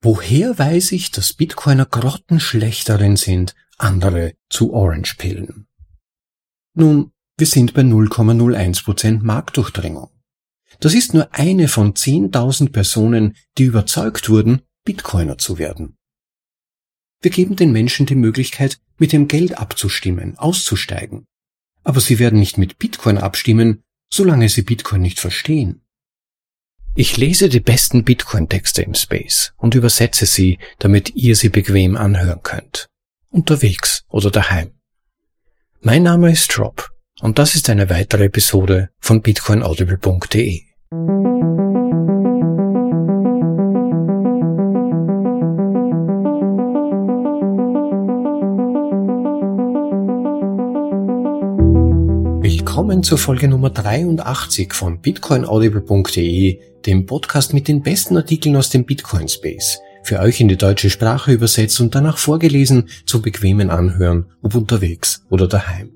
Woher weiß ich, dass Bitcoiner grottenschlecht darin sind, andere zu Orange-Pillen? Nun, wir sind bei 0,01% Marktdurchdringung. Das ist nur eine von 10.000 Personen, die überzeugt wurden, Bitcoiner zu werden. Wir geben den Menschen die Möglichkeit, mit dem Geld abzustimmen, auszusteigen. Aber sie werden nicht mit Bitcoin abstimmen, solange sie Bitcoin nicht verstehen. Ich lese die besten Bitcoin-Texte im Space und übersetze sie, damit ihr sie bequem anhören könnt. Unterwegs oder daheim. Mein Name ist Rob und das ist eine weitere Episode von bitcoinaudible.de. Willkommen zur Folge Nummer 83 von bitcoinaudible.de, dem Podcast mit den besten Artikeln aus dem Bitcoin Space, für euch in die deutsche Sprache übersetzt und danach vorgelesen zum bequemen Anhören, ob unterwegs oder daheim.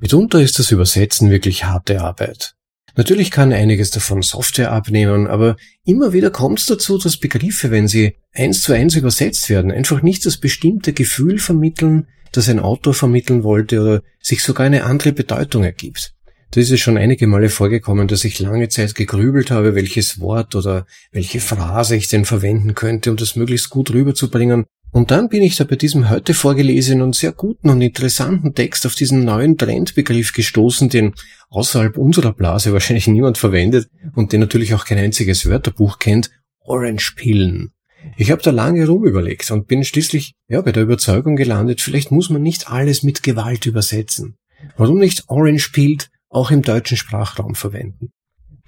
Mitunter ist das Übersetzen wirklich harte Arbeit. Natürlich kann einiges davon Software abnehmen, aber immer wieder kommt es dazu, dass Begriffe, wenn sie eins zu eins übersetzt werden, einfach nicht das bestimmte Gefühl vermitteln, das ein Autor vermitteln wollte oder sich sogar eine andere Bedeutung ergibt. Da ist schon einige Male vorgekommen, dass ich lange Zeit gegrübelt habe, welches Wort oder welche Phrase ich denn verwenden könnte, um das möglichst gut rüberzubringen. Und dann bin ich da bei diesem heute vorgelesenen und sehr guten und interessanten Text auf diesen neuen Trendbegriff gestoßen, den außerhalb unserer Blase wahrscheinlich niemand verwendet und den natürlich auch kein einziges Wörterbuch kennt, Orange Pillen. Ich habe da lange rumüberlegt und bin schließlich ja bei der Überzeugung gelandet, vielleicht muss man nicht alles mit Gewalt übersetzen. Warum nicht Orange Pilled auch im deutschen Sprachraum verwenden?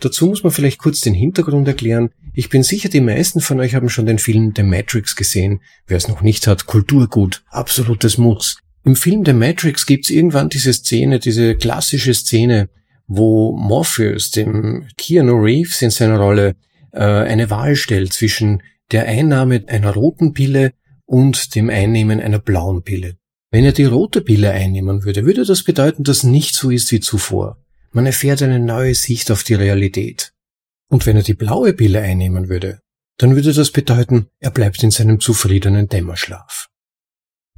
Dazu muss man vielleicht kurz den Hintergrund erklären. Ich bin sicher, die meisten von euch haben schon den Film The Matrix gesehen. Wer es noch nicht hat, Kulturgut, absolutes Muss. Im Film The Matrix gibt's irgendwann diese Szene, diese klassische Szene, wo Morpheus dem Keanu Reeves in seiner Rolle äh, eine Wahl stellt zwischen der Einnahme einer roten Pille und dem Einnehmen einer blauen Pille. Wenn er die rote Pille einnehmen würde, würde das bedeuten, dass nichts so ist wie zuvor. Man erfährt eine neue Sicht auf die Realität. Und wenn er die blaue Pille einnehmen würde, dann würde das bedeuten, er bleibt in seinem zufriedenen Dämmerschlaf.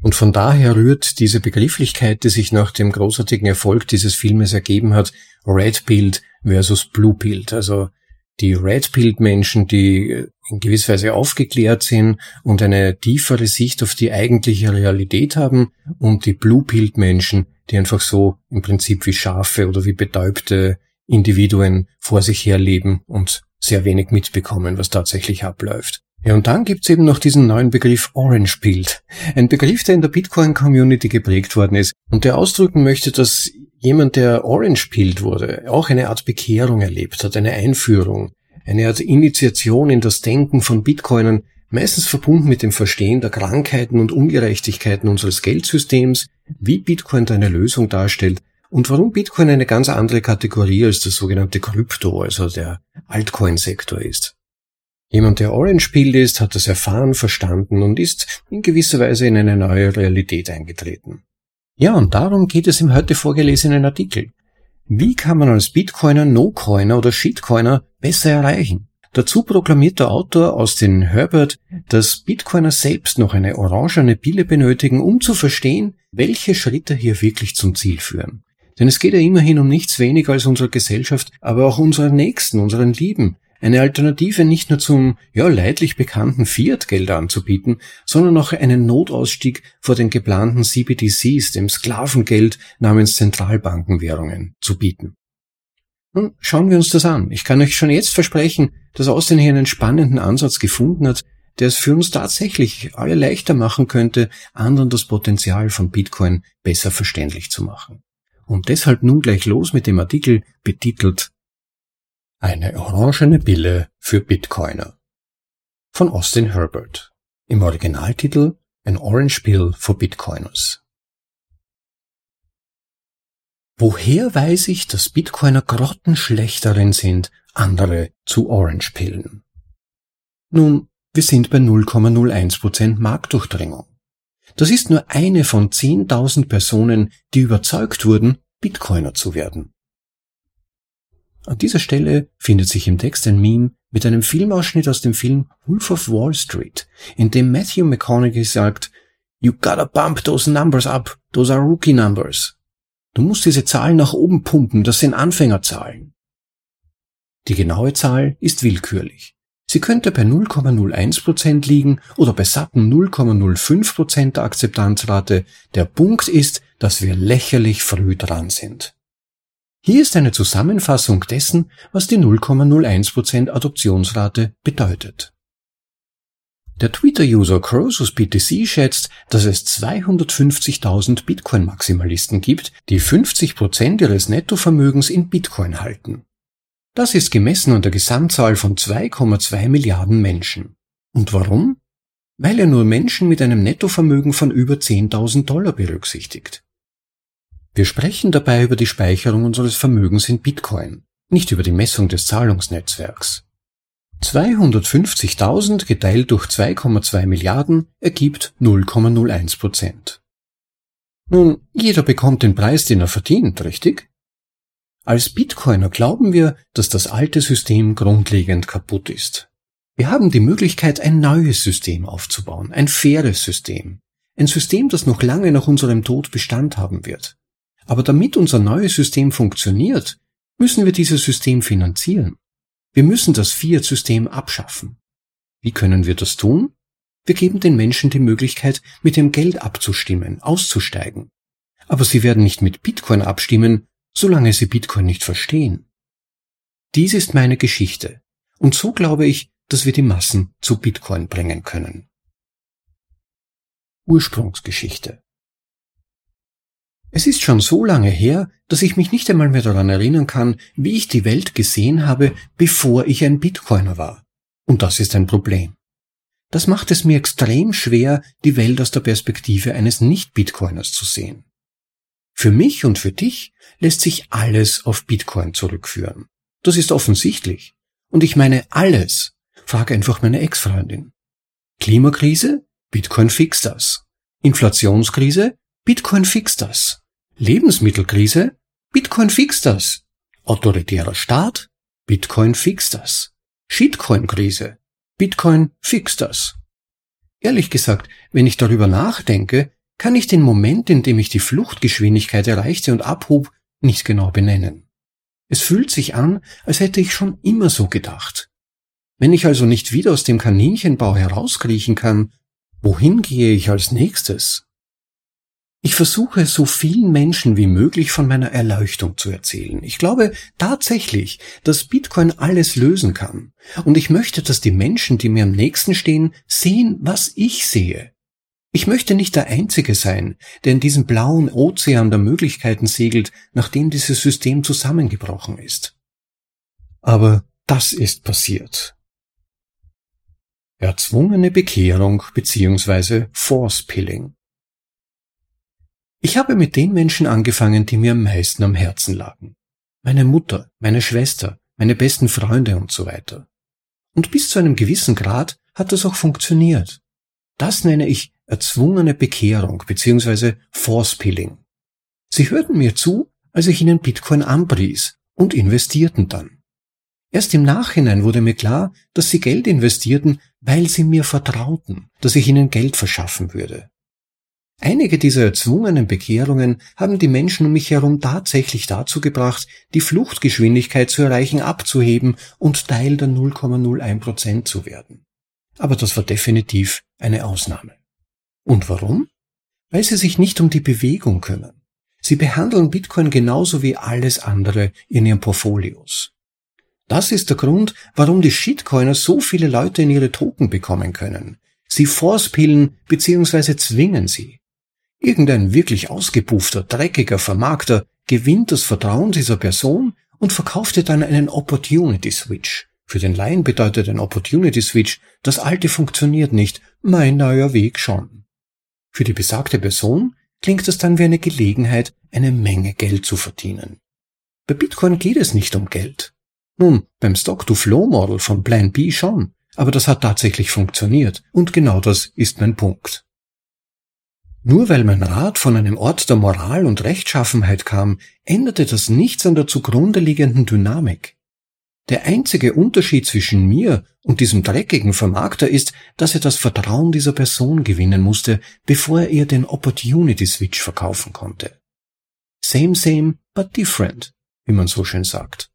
Und von daher rührt diese Begrifflichkeit, die sich nach dem großartigen Erfolg dieses Filmes ergeben hat, Red Pilled versus Blue Pilled, also die Red Pilled Menschen, die in gewisser Weise aufgeklärt sind und eine tiefere Sicht auf die eigentliche Realität haben und die Blue Pilled Menschen, die einfach so im Prinzip wie Schafe oder wie betäubte Individuen vor sich herleben und sehr wenig mitbekommen, was tatsächlich abläuft. Ja, und dann gibt's eben noch diesen neuen Begriff Orange Pilled. Ein Begriff, der in der Bitcoin Community geprägt worden ist und der ausdrücken möchte, dass jemand, der Orange Pilled wurde, auch eine Art Bekehrung erlebt hat, eine Einführung, eine Art Initiation in das Denken von Bitcoinern, meistens verbunden mit dem Verstehen der Krankheiten und Ungerechtigkeiten unseres Geldsystems, wie Bitcoin eine Lösung darstellt und warum Bitcoin eine ganz andere Kategorie als das sogenannte Krypto, also der Altcoin-Sektor ist. Jemand, der Orange Pilled ist, hat das erfahren, verstanden und ist in gewisser Weise in eine neue Realität eingetreten. Ja, und darum geht es im heute vorgelesenen Artikel. Wie kann man als Bitcoiner, No-Coiner oder Shitcoiner besser erreichen? Dazu proklamiert der Autor aus den Herbert, dass Bitcoiner selbst noch eine orangene Pille benötigen, um zu verstehen, welche Schritte hier wirklich zum Ziel führen. Denn es geht ja immerhin um nichts weniger als unsere Gesellschaft, aber auch unseren Nächsten, unseren Lieben, eine Alternative nicht nur zum ja leidlich bekannten Fiat-Geld anzubieten, sondern auch einen Notausstieg vor den geplanten CBDCs, dem Sklavengeld namens Zentralbankenwährungen, zu bieten. Nun schauen wir uns das an. Ich kann euch schon jetzt versprechen, dass Austin hier einen spannenden Ansatz gefunden hat, der es für uns tatsächlich alle leichter machen könnte, anderen das Potenzial von Bitcoin besser verständlich zu machen. Und deshalb nun gleich los mit dem Artikel betitelt eine orangene Pille für Bitcoiner von Austin Herbert. Im Originaltitel An Orange Pill for Bitcoiners. Woher weiß ich, dass Bitcoiner grottenschlecht darin sind, andere zu Orange Pillen? Nun, wir sind bei 0,01% Marktdurchdringung. Das ist nur eine von 10.000 Personen, die überzeugt wurden, Bitcoiner zu werden. An dieser Stelle findet sich im Text ein Meme, mit einem Filmausschnitt aus dem Film Wolf of Wall Street, in dem Matthew McConaughey sagt, You gotta bump those numbers up, those are rookie numbers. Du musst diese Zahlen nach oben pumpen, das sind Anfängerzahlen. Die genaue Zahl ist willkürlich. Sie könnte bei 0,01% liegen oder bei satten 0,05% der Akzeptanzrate. Der Punkt ist, dass wir lächerlich früh dran sind. Hier ist eine Zusammenfassung dessen, was die 0,01% Adoptionsrate bedeutet. Der Twitter-User CrosusBTC schätzt, dass es 250.000 Bitcoin-Maximalisten gibt, die 50% ihres Nettovermögens in Bitcoin halten. Das ist gemessen an der Gesamtzahl von 2,2 Milliarden Menschen. Und warum? Weil er nur Menschen mit einem Nettovermögen von über 10.000 Dollar berücksichtigt. Wir sprechen dabei über die Speicherung unseres Vermögens in Bitcoin, nicht über die Messung des Zahlungsnetzwerks. 250.000 geteilt durch 2,2 Milliarden ergibt 0,01 Prozent. Nun, jeder bekommt den Preis, den er verdient, richtig? Als Bitcoiner glauben wir, dass das alte System grundlegend kaputt ist. Wir haben die Möglichkeit, ein neues System aufzubauen, ein faires System, ein System, das noch lange nach unserem Tod Bestand haben wird. Aber damit unser neues System funktioniert, müssen wir dieses System finanzieren. Wir müssen das Fiat-System abschaffen. Wie können wir das tun? Wir geben den Menschen die Möglichkeit, mit dem Geld abzustimmen, auszusteigen. Aber sie werden nicht mit Bitcoin abstimmen, solange sie Bitcoin nicht verstehen. Dies ist meine Geschichte, und so glaube ich, dass wir die Massen zu Bitcoin bringen können. Ursprungsgeschichte es ist schon so lange her, dass ich mich nicht einmal mehr daran erinnern kann, wie ich die Welt gesehen habe, bevor ich ein Bitcoiner war. Und das ist ein Problem. Das macht es mir extrem schwer, die Welt aus der Perspektive eines Nicht-Bitcoiners zu sehen. Für mich und für dich lässt sich alles auf Bitcoin zurückführen. Das ist offensichtlich. Und ich meine alles. Frag einfach meine Ex-Freundin. Klimakrise? Bitcoin fixt das. Inflationskrise? Bitcoin fixt das. Lebensmittelkrise? Bitcoin fixt das. Autoritärer Staat? Bitcoin fixt das. Shitcoin-Krise? Bitcoin fixt das. Ehrlich gesagt, wenn ich darüber nachdenke, kann ich den Moment, in dem ich die Fluchtgeschwindigkeit erreichte und abhob, nicht genau benennen. Es fühlt sich an, als hätte ich schon immer so gedacht. Wenn ich also nicht wieder aus dem Kaninchenbau herauskriechen kann, wohin gehe ich als nächstes? Ich versuche so vielen Menschen wie möglich von meiner Erleuchtung zu erzählen. Ich glaube tatsächlich, dass Bitcoin alles lösen kann. Und ich möchte, dass die Menschen, die mir am nächsten stehen, sehen, was ich sehe. Ich möchte nicht der Einzige sein, der in diesem blauen Ozean der Möglichkeiten segelt, nachdem dieses System zusammengebrochen ist. Aber das ist passiert. Erzwungene Bekehrung bzw. Force Pilling. Ich habe mit den Menschen angefangen, die mir am meisten am Herzen lagen. Meine Mutter, meine Schwester, meine besten Freunde und so weiter. Und bis zu einem gewissen Grad hat das auch funktioniert. Das nenne ich erzwungene Bekehrung bzw. Force Pilling. Sie hörten mir zu, als ich ihnen Bitcoin anpries und investierten dann. Erst im Nachhinein wurde mir klar, dass sie Geld investierten, weil sie mir vertrauten, dass ich ihnen Geld verschaffen würde. Einige dieser erzwungenen Bekehrungen haben die Menschen um mich herum tatsächlich dazu gebracht, die Fluchtgeschwindigkeit zu erreichen, abzuheben und Teil der 0,01% zu werden. Aber das war definitiv eine Ausnahme. Und warum? Weil sie sich nicht um die Bewegung kümmern. Sie behandeln Bitcoin genauso wie alles andere in ihren Portfolios. Das ist der Grund, warum die Shitcoiner so viele Leute in ihre Token bekommen können. Sie forcepillen bzw. zwingen sie. Irgendein wirklich ausgepuffter, dreckiger Vermarkter gewinnt das Vertrauen dieser Person und verkauft ihr dann einen Opportunity Switch. Für den Laien bedeutet ein Opportunity Switch, das alte funktioniert nicht, mein neuer Weg schon. Für die besagte Person klingt es dann wie eine Gelegenheit, eine Menge Geld zu verdienen. Bei Bitcoin geht es nicht um Geld. Nun, beim Stock-to-Flow-Model von Plan B schon, aber das hat tatsächlich funktioniert und genau das ist mein Punkt. Nur weil mein Rat von einem Ort der Moral und Rechtschaffenheit kam, änderte das nichts an der zugrunde liegenden Dynamik. Der einzige Unterschied zwischen mir und diesem dreckigen Vermarkter ist, dass er das Vertrauen dieser Person gewinnen musste, bevor er ihr den Opportunity Switch verkaufen konnte. Same, same, but different, wie man so schön sagt.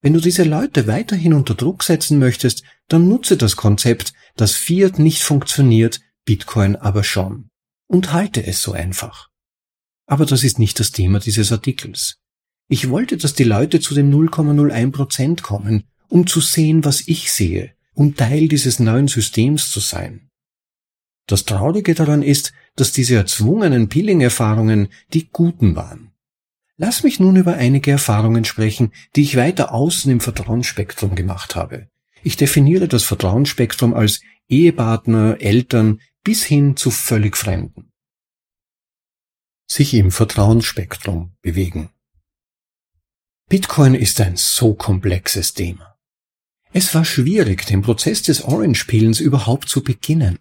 Wenn du diese Leute weiterhin unter Druck setzen möchtest, dann nutze das Konzept, dass Fiat nicht funktioniert, Bitcoin aber schon. Und halte es so einfach. Aber das ist nicht das Thema dieses Artikels. Ich wollte, dass die Leute zu dem 0,01% kommen, um zu sehen, was ich sehe, um Teil dieses neuen Systems zu sein. Das Traurige daran ist, dass diese erzwungenen Peeling-Erfahrungen die guten waren. Lass mich nun über einige Erfahrungen sprechen, die ich weiter außen im Vertrauensspektrum gemacht habe. Ich definiere das Vertrauensspektrum als Ehepartner, Eltern bis hin zu völlig Fremden. Sich im Vertrauensspektrum bewegen. Bitcoin ist ein so komplexes Thema. Es war schwierig, den Prozess des Orange-Peelens überhaupt zu beginnen.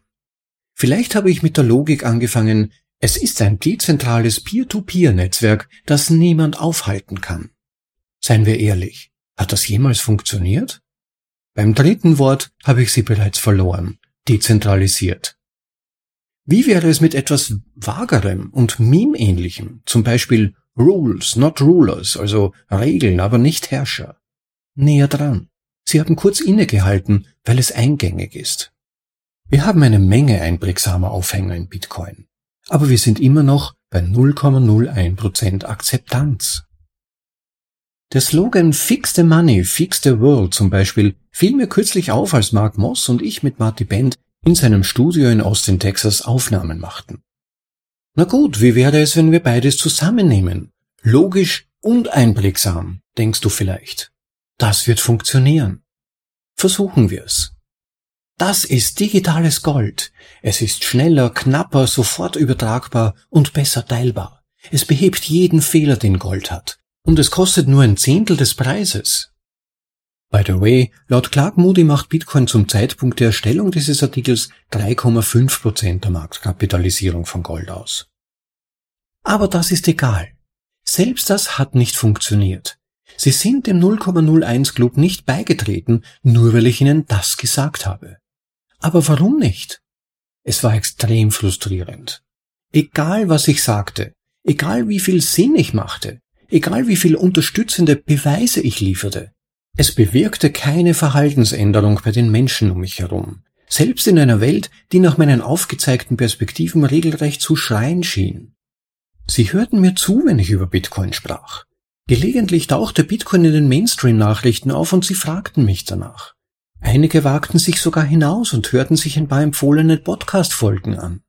Vielleicht habe ich mit der Logik angefangen, es ist ein dezentrales Peer-to-Peer-Netzwerk, das niemand aufhalten kann. Seien wir ehrlich, hat das jemals funktioniert? Beim dritten Wort habe ich sie bereits verloren, dezentralisiert. Wie wäre es mit etwas vagerem und meme-ähnlichem, zum Beispiel Rules, not rulers, also Regeln, aber nicht Herrscher. Näher dran. Sie haben kurz innegehalten, weil es eingängig ist. Wir haben eine Menge einprägsamer Aufhänger in Bitcoin. Aber wir sind immer noch bei 0,01% Akzeptanz. Der Slogan Fix the Money, Fix the World zum Beispiel fiel mir kürzlich auf, als Mark Moss und ich mit Marty Bend in seinem Studio in Austin, Texas Aufnahmen machten. Na gut, wie wäre es, wenn wir beides zusammennehmen? Logisch und einprägsam, denkst du vielleicht. Das wird funktionieren. Versuchen wir es. Das ist digitales Gold. Es ist schneller, knapper, sofort übertragbar und besser teilbar. Es behebt jeden Fehler, den Gold hat. Und es kostet nur ein Zehntel des Preises. By the way, laut Clark Moody macht Bitcoin zum Zeitpunkt der Erstellung dieses Artikels 3,5% der Marktkapitalisierung von Gold aus. Aber das ist egal. Selbst das hat nicht funktioniert. Sie sind dem 0,01 Club nicht beigetreten, nur weil ich ihnen das gesagt habe. Aber warum nicht? Es war extrem frustrierend. Egal was ich sagte, egal wie viel Sinn ich machte, egal wie viel unterstützende Beweise ich lieferte, es bewirkte keine Verhaltensänderung bei den Menschen um mich herum, selbst in einer Welt, die nach meinen aufgezeigten Perspektiven regelrecht zu schreien schien. Sie hörten mir zu, wenn ich über Bitcoin sprach. Gelegentlich tauchte Bitcoin in den Mainstream-Nachrichten auf und sie fragten mich danach. Einige wagten sich sogar hinaus und hörten sich ein paar empfohlene Podcast-Folgen an.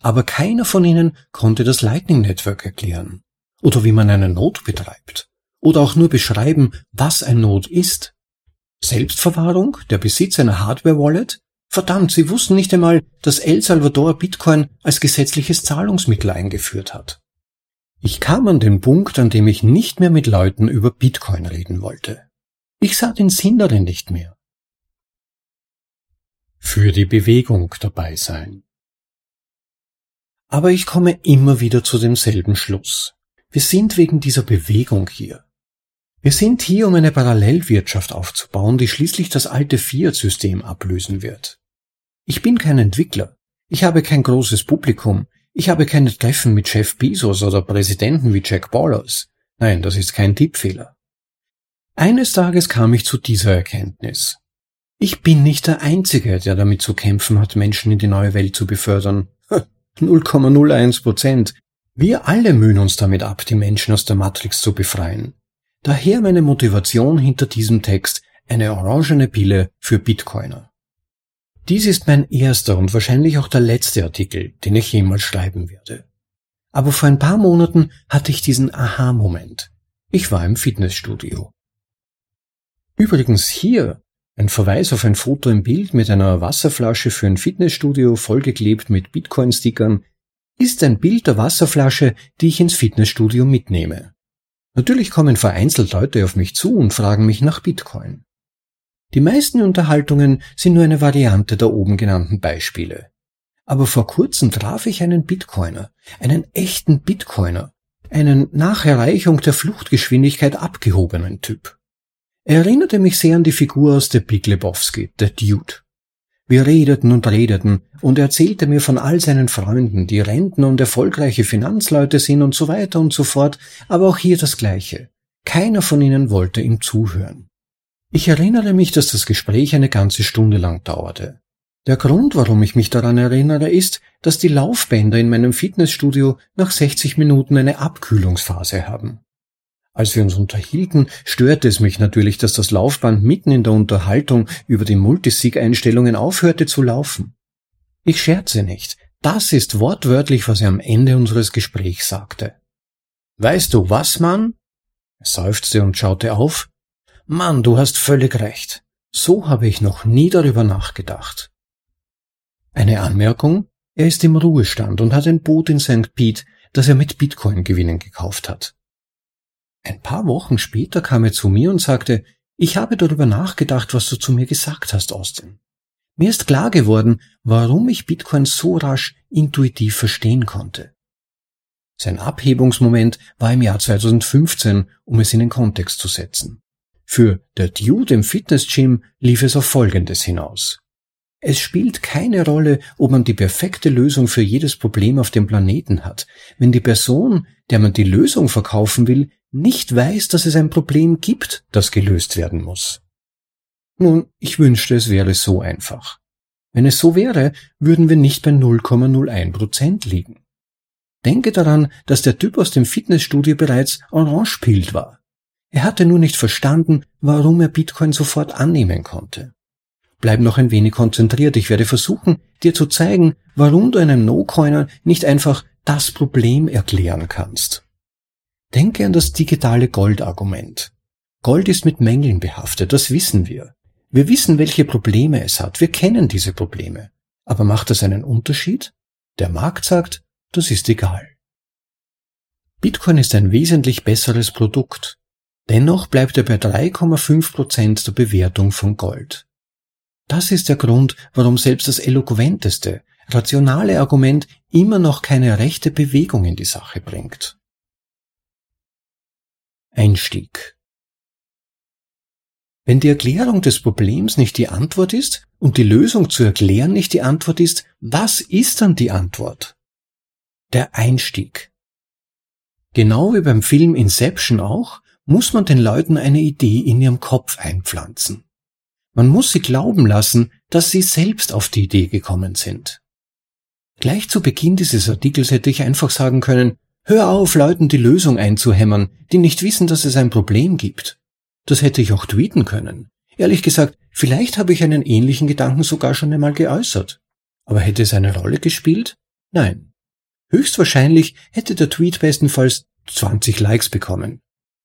Aber keiner von ihnen konnte das Lightning Network erklären oder wie man eine Not betreibt oder auch nur beschreiben, was ein Not ist. Selbstverwahrung, der Besitz einer Hardware-Wallet? Verdammt, sie wussten nicht einmal, dass El Salvador Bitcoin als gesetzliches Zahlungsmittel eingeführt hat. Ich kam an den Punkt, an dem ich nicht mehr mit Leuten über Bitcoin reden wollte. Ich sah den Sinn darin nicht mehr. Für die Bewegung dabei sein. Aber ich komme immer wieder zu demselben Schluss. Wir sind wegen dieser Bewegung hier. Wir sind hier, um eine Parallelwirtschaft aufzubauen, die schließlich das alte Fiat-System ablösen wird. Ich bin kein Entwickler. Ich habe kein großes Publikum. Ich habe keine Treffen mit Chef Bezos oder Präsidenten wie Jack Ballers. Nein, das ist kein Tippfehler. Eines Tages kam ich zu dieser Erkenntnis. Ich bin nicht der Einzige, der damit zu kämpfen hat, Menschen in die neue Welt zu befördern. 0,01 Prozent. Wir alle mühen uns damit ab, die Menschen aus der Matrix zu befreien. Daher meine Motivation hinter diesem Text eine orangene Pille für Bitcoiner. Dies ist mein erster und wahrscheinlich auch der letzte Artikel, den ich jemals schreiben werde. Aber vor ein paar Monaten hatte ich diesen Aha-Moment. Ich war im Fitnessstudio. Übrigens hier ein Verweis auf ein Foto im Bild mit einer Wasserflasche für ein Fitnessstudio vollgeklebt mit Bitcoin-Stickern ist ein Bild der Wasserflasche, die ich ins Fitnessstudio mitnehme. Natürlich kommen vereinzelt Leute auf mich zu und fragen mich nach Bitcoin. Die meisten Unterhaltungen sind nur eine Variante der oben genannten Beispiele. Aber vor kurzem traf ich einen Bitcoiner, einen echten Bitcoiner, einen nach Erreichung der Fluchtgeschwindigkeit abgehobenen Typ. Er erinnerte mich sehr an die Figur aus der Big Lebowski, der Dude. Wir redeten und redeten, und er erzählte mir von all seinen Freunden, die Rentner und erfolgreiche Finanzleute sind und so weiter und so fort, aber auch hier das Gleiche. Keiner von ihnen wollte ihm zuhören. Ich erinnere mich, dass das Gespräch eine ganze Stunde lang dauerte. Der Grund, warum ich mich daran erinnere, ist, dass die Laufbänder in meinem Fitnessstudio nach 60 Minuten eine Abkühlungsphase haben. Als wir uns unterhielten, störte es mich natürlich, dass das Laufband mitten in der Unterhaltung über die Multisig-Einstellungen aufhörte zu laufen. Ich scherze nicht. Das ist wortwörtlich, was er am Ende unseres Gesprächs sagte. Weißt du was, Mann? Er seufzte und schaute auf. Mann, du hast völlig recht. So habe ich noch nie darüber nachgedacht. Eine Anmerkung? Er ist im Ruhestand und hat ein Boot in St. Pete, das er mit Bitcoin-Gewinnen gekauft hat. Ein paar Wochen später kam er zu mir und sagte, ich habe darüber nachgedacht, was du zu mir gesagt hast, Austin. Mir ist klar geworden, warum ich Bitcoin so rasch intuitiv verstehen konnte. Sein Abhebungsmoment war im Jahr 2015, um es in den Kontext zu setzen. Für der Dude im Fitnessgym lief es auf Folgendes hinaus. Es spielt keine Rolle, ob man die perfekte Lösung für jedes Problem auf dem Planeten hat, wenn die Person, der man die Lösung verkaufen will, nicht weiß, dass es ein Problem gibt, das gelöst werden muss. Nun, ich wünschte, es wäre so einfach. Wenn es so wäre, würden wir nicht bei 0,01 Prozent liegen. Denke daran, dass der Typ aus dem Fitnessstudio bereits orange pillt war. Er hatte nur nicht verstanden, warum er Bitcoin sofort annehmen konnte. Bleib noch ein wenig konzentriert. Ich werde versuchen, dir zu zeigen, warum du einem No-Coiner nicht einfach das Problem erklären kannst. Denke an das digitale Gold-Argument. Gold ist mit Mängeln behaftet, das wissen wir. Wir wissen, welche Probleme es hat, wir kennen diese Probleme. Aber macht das einen Unterschied? Der Markt sagt, das ist egal. Bitcoin ist ein wesentlich besseres Produkt. Dennoch bleibt er bei 3,5 Prozent der Bewertung von Gold. Das ist der Grund, warum selbst das eloquenteste, rationale Argument immer noch keine rechte Bewegung in die Sache bringt. Einstieg. Wenn die Erklärung des Problems nicht die Antwort ist und die Lösung zu erklären nicht die Antwort ist, was ist dann die Antwort? Der Einstieg. Genau wie beim Film Inception auch, muss man den Leuten eine Idee in ihrem Kopf einpflanzen. Man muss sie glauben lassen, dass sie selbst auf die Idee gekommen sind. Gleich zu Beginn dieses Artikels hätte ich einfach sagen können, Hör auf, Leuten die Lösung einzuhämmern, die nicht wissen, dass es ein Problem gibt. Das hätte ich auch tweeten können. Ehrlich gesagt, vielleicht habe ich einen ähnlichen Gedanken sogar schon einmal geäußert. Aber hätte es eine Rolle gespielt? Nein. Höchstwahrscheinlich hätte der Tweet bestenfalls 20 Likes bekommen.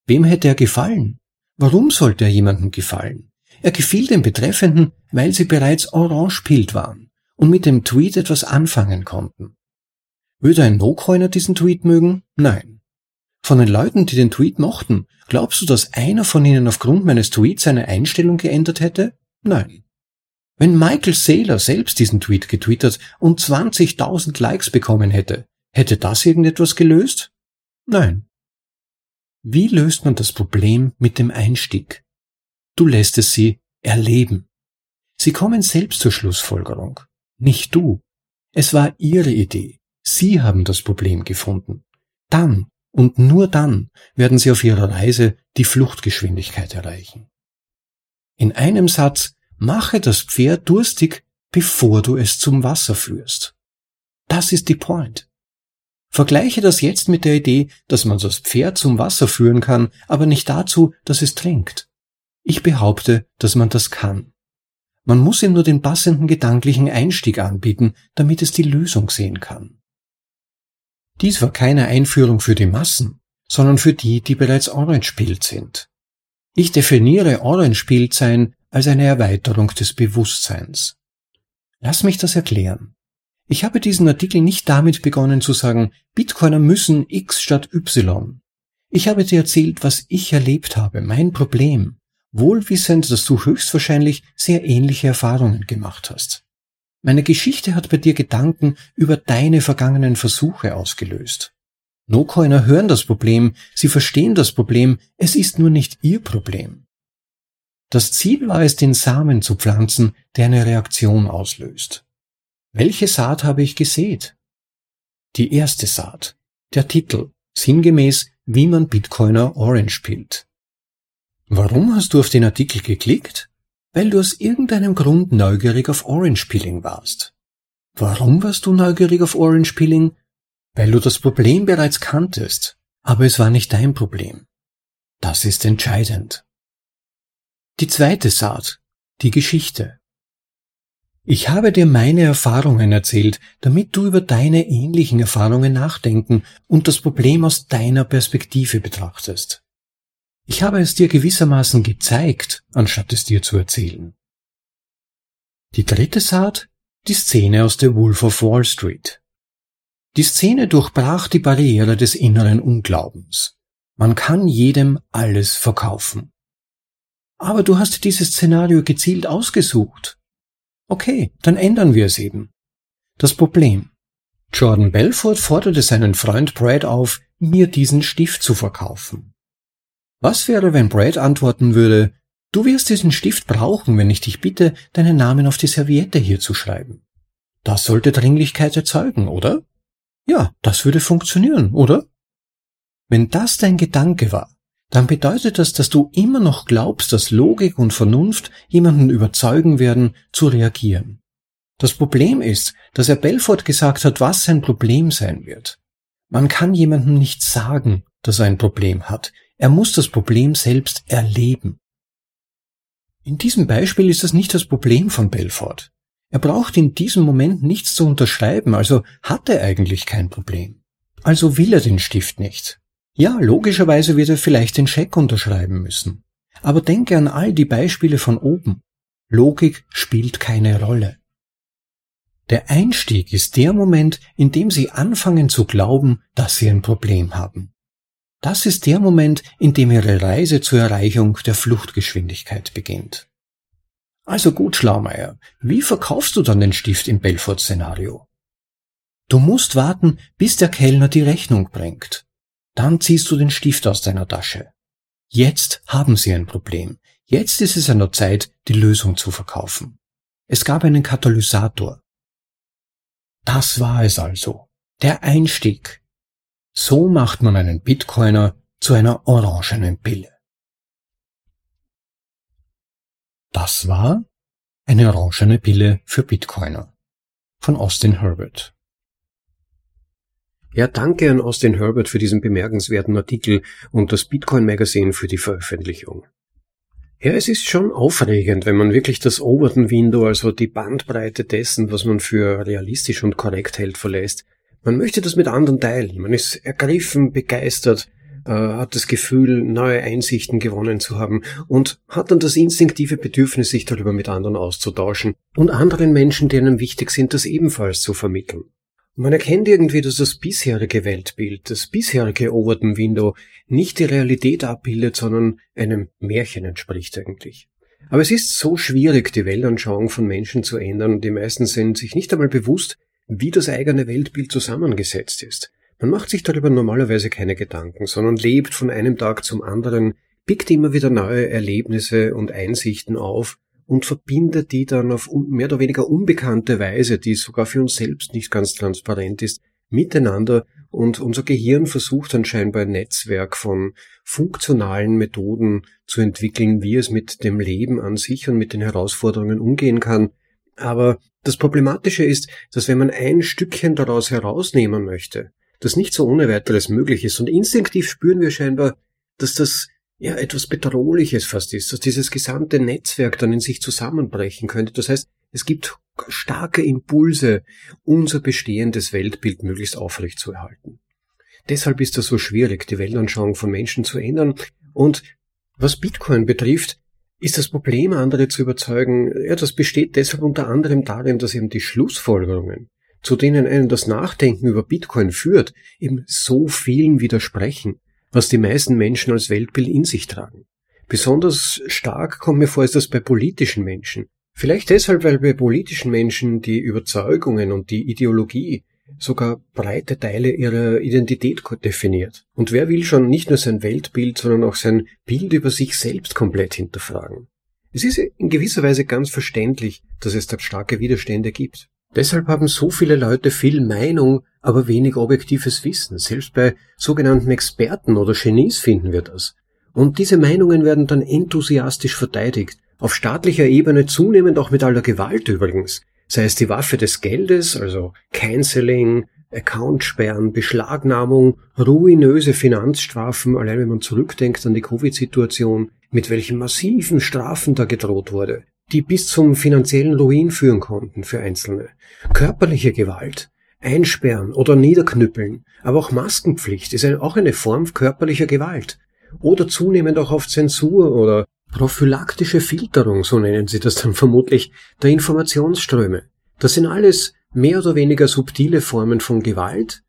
Wem hätte er gefallen? Warum sollte er jemandem gefallen? Er gefiel den Betreffenden, weil sie bereits orange waren und mit dem Tweet etwas anfangen konnten. Würde ein No-Coiner diesen Tweet mögen? Nein. Von den Leuten, die den Tweet mochten, glaubst du, dass einer von ihnen aufgrund meines Tweets seine Einstellung geändert hätte? Nein. Wenn Michael Saylor selbst diesen Tweet getwittert und 20.000 Likes bekommen hätte, hätte das irgendetwas gelöst? Nein. Wie löst man das Problem mit dem Einstieg? Du lässt es sie erleben. Sie kommen selbst zur Schlussfolgerung, nicht du. Es war ihre Idee. Sie haben das Problem gefunden. Dann und nur dann werden Sie auf Ihrer Reise die Fluchtgeschwindigkeit erreichen. In einem Satz, mache das Pferd durstig, bevor du es zum Wasser führst. Das ist die Point. Vergleiche das jetzt mit der Idee, dass man das Pferd zum Wasser führen kann, aber nicht dazu, dass es trinkt. Ich behaupte, dass man das kann. Man muss ihm nur den passenden gedanklichen Einstieg anbieten, damit es die Lösung sehen kann. Dies war keine Einführung für die Massen, sondern für die, die bereits Orange-Pilled sind. Ich definiere Orange-Pilled sein als eine Erweiterung des Bewusstseins. Lass mich das erklären. Ich habe diesen Artikel nicht damit begonnen zu sagen, Bitcoiner müssen X statt Y. Ich habe dir erzählt, was ich erlebt habe, mein Problem, wohlwissend, dass du höchstwahrscheinlich sehr ähnliche Erfahrungen gemacht hast. Meine Geschichte hat bei dir Gedanken über deine vergangenen Versuche ausgelöst. No-Coiner hören das Problem, sie verstehen das Problem, es ist nur nicht ihr Problem. Das Ziel war es, den Samen zu pflanzen, der eine Reaktion auslöst. Welche Saat habe ich gesät? Die erste Saat. Der Titel. Sinngemäß, wie man Bitcoiner Orange pillt. Warum hast du auf den Artikel geklickt? Weil du aus irgendeinem Grund neugierig auf Orange Pilling warst. Warum warst du neugierig auf Orange Pilling? Weil du das Problem bereits kanntest, aber es war nicht dein Problem. Das ist entscheidend. Die zweite Saat, die Geschichte. Ich habe dir meine Erfahrungen erzählt, damit du über deine ähnlichen Erfahrungen nachdenken und das Problem aus deiner Perspektive betrachtest. Ich habe es dir gewissermaßen gezeigt, anstatt es dir zu erzählen. Die dritte Saat, die Szene aus The Wolf of Wall Street. Die Szene durchbrach die Barriere des inneren Unglaubens. Man kann jedem alles verkaufen. Aber du hast dieses Szenario gezielt ausgesucht. Okay, dann ändern wir es eben. Das Problem. Jordan Belfort forderte seinen Freund Brad auf, mir diesen Stift zu verkaufen. Was wäre, wenn Brad antworten würde, du wirst diesen Stift brauchen, wenn ich dich bitte, deinen Namen auf die Serviette hier zu schreiben. Das sollte Dringlichkeit erzeugen, oder? Ja, das würde funktionieren, oder? Wenn das dein Gedanke war, dann bedeutet das, dass du immer noch glaubst, dass Logik und Vernunft jemanden überzeugen werden, zu reagieren. Das Problem ist, dass er Belfort gesagt hat, was sein Problem sein wird. Man kann jemandem nicht sagen, dass er ein Problem hat. Er muss das Problem selbst erleben. In diesem Beispiel ist das nicht das Problem von Belfort. Er braucht in diesem Moment nichts zu unterschreiben, also hat er eigentlich kein Problem. Also will er den Stift nicht. Ja, logischerweise wird er vielleicht den Scheck unterschreiben müssen. Aber denke an all die Beispiele von oben. Logik spielt keine Rolle. Der Einstieg ist der Moment, in dem Sie anfangen zu glauben, dass Sie ein Problem haben. Das ist der Moment, in dem Ihre Reise zur Erreichung der Fluchtgeschwindigkeit beginnt. Also gut, Schlaumeier, wie verkaufst du dann den Stift im Belfort-Szenario? Du musst warten, bis der Kellner die Rechnung bringt. Dann ziehst du den Stift aus deiner Tasche. Jetzt haben sie ein Problem. Jetzt ist es an der Zeit, die Lösung zu verkaufen. Es gab einen Katalysator. Das war es also. Der Einstieg. So macht man einen Bitcoiner zu einer orangenen Pille. Das war eine orangene Pille für Bitcoiner von Austin Herbert. Ja, danke an Austin Herbert für diesen bemerkenswerten Artikel und das Bitcoin Magazine für die Veröffentlichung. Ja, es ist schon aufregend, wenn man wirklich das Overton Window, also die Bandbreite dessen, was man für realistisch und korrekt hält, verlässt. Man möchte das mit anderen teilen. Man ist ergriffen, begeistert, äh, hat das Gefühl, neue Einsichten gewonnen zu haben und hat dann das instinktive Bedürfnis, sich darüber mit anderen auszutauschen und anderen Menschen, die einem wichtig sind, das ebenfalls zu vermitteln. Man erkennt irgendwie, dass das bisherige Weltbild, das bisherige Overton Window nicht die Realität abbildet, sondern einem Märchen entspricht eigentlich. Aber es ist so schwierig, die Weltanschauung von Menschen zu ändern die meisten sind sich nicht einmal bewusst, wie das eigene Weltbild zusammengesetzt ist. Man macht sich darüber normalerweise keine Gedanken, sondern lebt von einem Tag zum anderen, pickt immer wieder neue Erlebnisse und Einsichten auf und verbindet die dann auf mehr oder weniger unbekannte Weise, die sogar für uns selbst nicht ganz transparent ist, miteinander und unser Gehirn versucht dann scheinbar ein Netzwerk von funktionalen Methoden zu entwickeln, wie es mit dem Leben an sich und mit den Herausforderungen umgehen kann. Aber das Problematische ist, dass wenn man ein Stückchen daraus herausnehmen möchte, das nicht so ohne weiteres möglich ist und instinktiv spüren wir scheinbar, dass das ja etwas Bedrohliches fast ist, dass dieses gesamte Netzwerk dann in sich zusammenbrechen könnte. Das heißt, es gibt starke Impulse, unser bestehendes Weltbild möglichst aufrecht zu erhalten. Deshalb ist es so schwierig, die Weltanschauung von Menschen zu ändern. Und was Bitcoin betrifft, ist das Problem, andere zu überzeugen, ja, das besteht deshalb unter anderem darin, dass eben die Schlussfolgerungen, zu denen einen das Nachdenken über Bitcoin führt, eben so vielen widersprechen was die meisten Menschen als Weltbild in sich tragen. Besonders stark kommt mir vor, ist das bei politischen Menschen. Vielleicht deshalb, weil bei politischen Menschen die Überzeugungen und die Ideologie sogar breite Teile ihrer Identität definiert. Und wer will schon nicht nur sein Weltbild, sondern auch sein Bild über sich selbst komplett hinterfragen? Es ist in gewisser Weise ganz verständlich, dass es da starke Widerstände gibt. Deshalb haben so viele Leute viel Meinung, aber wenig objektives Wissen. Selbst bei sogenannten Experten oder Genies finden wir das. Und diese Meinungen werden dann enthusiastisch verteidigt. Auf staatlicher Ebene zunehmend auch mit aller Gewalt übrigens. Sei es die Waffe des Geldes, also Canceling, Accountsperren, Beschlagnahmung, ruinöse Finanzstrafen, allein wenn man zurückdenkt an die Covid-Situation, mit welchen massiven Strafen da gedroht wurde, die bis zum finanziellen Ruin führen konnten für Einzelne. Körperliche Gewalt, Einsperren oder Niederknüppeln, aber auch Maskenpflicht ist auch eine Form körperlicher Gewalt. Oder zunehmend auch auf Zensur oder prophylaktische Filterung, so nennen sie das dann vermutlich, der Informationsströme. Das sind alles mehr oder weniger subtile Formen von Gewalt,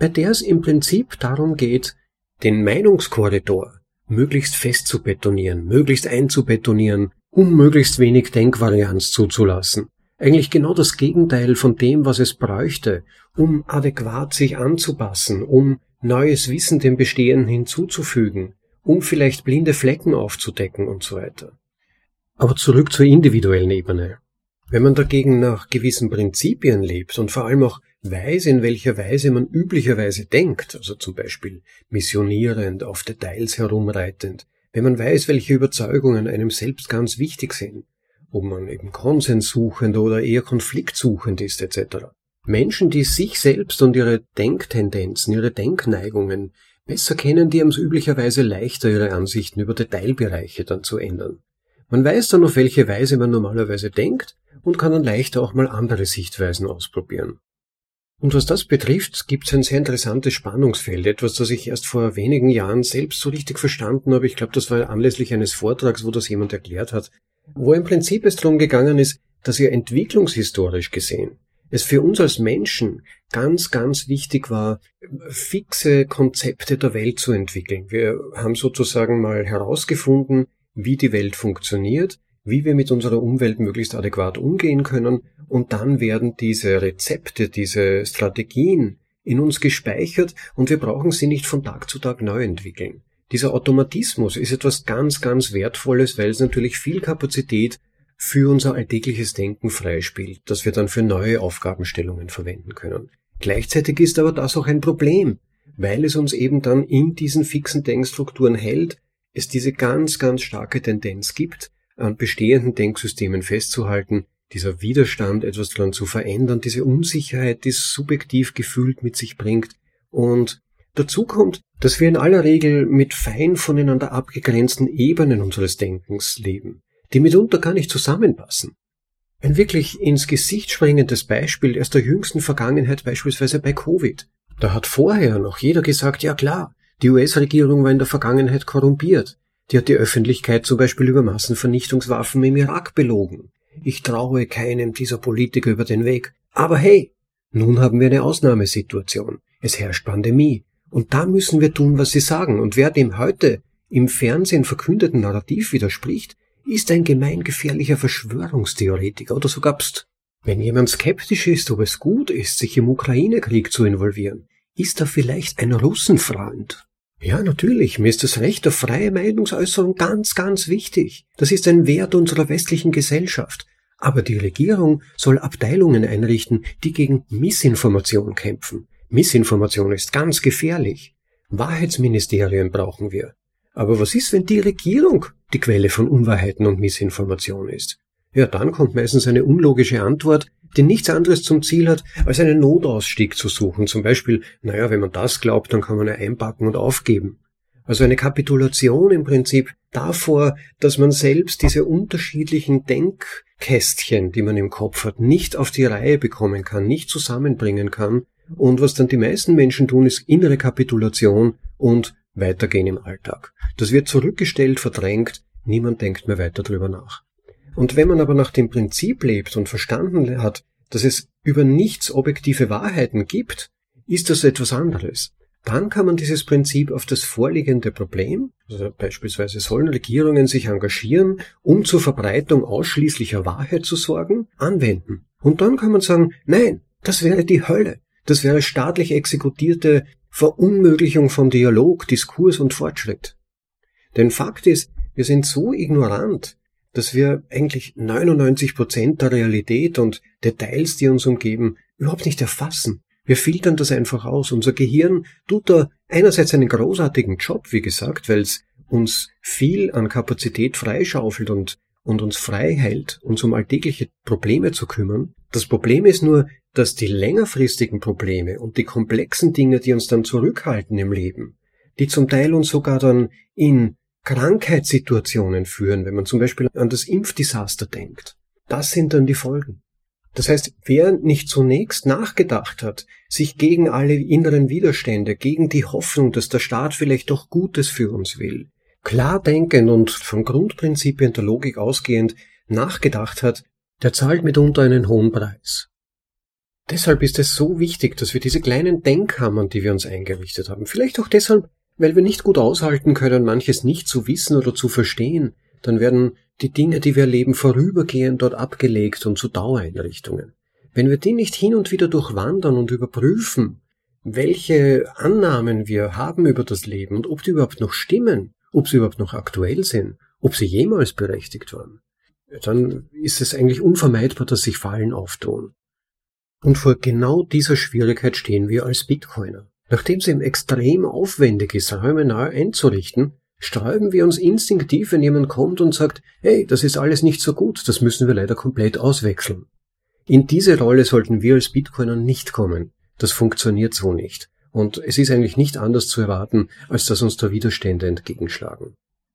bei der es im Prinzip darum geht, den Meinungskorridor möglichst fest zu betonieren, möglichst einzubetonieren, um möglichst wenig Denkvarianz zuzulassen. Eigentlich genau das Gegenteil von dem, was es bräuchte, um adäquat sich anzupassen, um neues Wissen dem Bestehenden hinzuzufügen, um vielleicht blinde Flecken aufzudecken und so weiter. Aber zurück zur individuellen Ebene. Wenn man dagegen nach gewissen Prinzipien lebt und vor allem auch weiß, in welcher Weise man üblicherweise denkt, also zum Beispiel missionierend, auf Details herumreitend, wenn man weiß, welche Überzeugungen einem selbst ganz wichtig sind, ob man eben konsenssuchend oder eher konfliktsuchend ist etc. Menschen, die sich selbst und ihre Denktendenzen, ihre Denkneigungen besser kennen, die es üblicherweise leichter, ihre Ansichten über Detailbereiche dann zu ändern. Man weiß dann, auf welche Weise man normalerweise denkt und kann dann leichter auch mal andere Sichtweisen ausprobieren. Und was das betrifft, gibt es ein sehr interessantes Spannungsfeld, etwas, das ich erst vor wenigen Jahren selbst so richtig verstanden habe. Ich glaube, das war anlässlich eines Vortrags, wo das jemand erklärt hat, wo im Prinzip es darum gegangen ist, dass ja entwicklungshistorisch gesehen es für uns als Menschen ganz, ganz wichtig war, fixe Konzepte der Welt zu entwickeln. Wir haben sozusagen mal herausgefunden, wie die Welt funktioniert, wie wir mit unserer Umwelt möglichst adäquat umgehen können und dann werden diese Rezepte, diese Strategien in uns gespeichert und wir brauchen sie nicht von Tag zu Tag neu entwickeln. Dieser Automatismus ist etwas ganz, ganz Wertvolles, weil es natürlich viel Kapazität für unser alltägliches Denken freispielt, das wir dann für neue Aufgabenstellungen verwenden können. Gleichzeitig ist aber das auch ein Problem, weil es uns eben dann in diesen fixen Denkstrukturen hält, es diese ganz, ganz starke Tendenz gibt, an bestehenden Denksystemen festzuhalten, dieser Widerstand, etwas daran zu verändern, diese Unsicherheit, die es subjektiv gefühlt mit sich bringt. Und dazu kommt, dass wir in aller Regel mit fein voneinander abgegrenzten Ebenen unseres Denkens leben, die mitunter gar nicht zusammenpassen. Ein wirklich ins Gesicht springendes Beispiel aus der jüngsten Vergangenheit beispielsweise bei Covid. Da hat vorher noch jeder gesagt, ja klar, die US-Regierung war in der Vergangenheit korrumpiert. Die hat die Öffentlichkeit zum Beispiel über Massenvernichtungswaffen im Irak belogen. Ich traue keinem dieser Politiker über den Weg. Aber hey, nun haben wir eine Ausnahmesituation. Es herrscht Pandemie. Und da müssen wir tun, was sie sagen. Und wer dem heute im Fernsehen verkündeten Narrativ widerspricht, ist ein gemeingefährlicher Verschwörungstheoretiker oder sogar Pst. Wenn jemand skeptisch ist, ob es gut ist, sich im Ukraine-Krieg zu involvieren, ist er vielleicht ein Russenfreund. Ja, natürlich, mir ist das Recht auf freie Meinungsäußerung ganz, ganz wichtig. Das ist ein Wert unserer westlichen Gesellschaft. Aber die Regierung soll Abteilungen einrichten, die gegen Missinformation kämpfen. Missinformation ist ganz gefährlich. Wahrheitsministerien brauchen wir. Aber was ist, wenn die Regierung die Quelle von Unwahrheiten und Missinformation ist? Ja, dann kommt meistens eine unlogische Antwort, die nichts anderes zum Ziel hat, als einen Notausstieg zu suchen. Zum Beispiel, naja, wenn man das glaubt, dann kann man ja einpacken und aufgeben. Also eine Kapitulation im Prinzip davor, dass man selbst diese unterschiedlichen Denkkästchen, die man im Kopf hat, nicht auf die Reihe bekommen kann, nicht zusammenbringen kann. Und was dann die meisten Menschen tun, ist innere Kapitulation und weitergehen im Alltag. Das wird zurückgestellt, verdrängt, niemand denkt mehr weiter drüber nach. Und wenn man aber nach dem Prinzip lebt und verstanden hat, dass es über nichts objektive Wahrheiten gibt, ist das etwas anderes. Dann kann man dieses Prinzip auf das vorliegende Problem, also beispielsweise sollen Regierungen sich engagieren, um zur Verbreitung ausschließlicher Wahrheit zu sorgen, anwenden. Und dann kann man sagen, nein, das wäre die Hölle. Das wäre staatlich exekutierte Verunmöglichung von Dialog, Diskurs und Fortschritt. Denn Fakt ist, wir sind so ignorant, dass wir eigentlich 99 Prozent der Realität und Details, die uns umgeben, überhaupt nicht erfassen. Wir filtern das einfach aus. Unser Gehirn tut da einerseits einen großartigen Job, wie gesagt, weil es uns viel an Kapazität freischaufelt und, und uns frei hält, uns um alltägliche Probleme zu kümmern. Das Problem ist nur, dass die längerfristigen Probleme und die komplexen Dinge, die uns dann zurückhalten im Leben, die zum Teil uns sogar dann in Krankheitssituationen führen, wenn man zum Beispiel an das Impfdesaster denkt. Das sind dann die Folgen. Das heißt, wer nicht zunächst nachgedacht hat, sich gegen alle inneren Widerstände, gegen die Hoffnung, dass der Staat vielleicht doch Gutes für uns will, klar denkend und von Grundprinzipien der Logik ausgehend nachgedacht hat, der zahlt mitunter einen hohen Preis. Deshalb ist es so wichtig, dass wir diese kleinen Denkkammern, die wir uns eingerichtet haben, vielleicht auch deshalb, weil wir nicht gut aushalten können, manches nicht zu wissen oder zu verstehen, dann werden die Dinge, die wir erleben, vorübergehend dort abgelegt und zu Dauereinrichtungen. Wenn wir die nicht hin und wieder durchwandern und überprüfen, welche Annahmen wir haben über das Leben und ob die überhaupt noch stimmen, ob sie überhaupt noch aktuell sind, ob sie jemals berechtigt waren, dann ist es eigentlich unvermeidbar, dass sich Fallen auftun. Und vor genau dieser Schwierigkeit stehen wir als Bitcoiner. Nachdem es eben extrem aufwendig ist, Räume neu einzurichten, sträuben wir uns instinktiv, wenn jemand kommt und sagt, hey, das ist alles nicht so gut, das müssen wir leider komplett auswechseln. In diese Rolle sollten wir als Bitcoiner nicht kommen. Das funktioniert so nicht. Und es ist eigentlich nicht anders zu erwarten, als dass uns da Widerstände entgegenschlagen.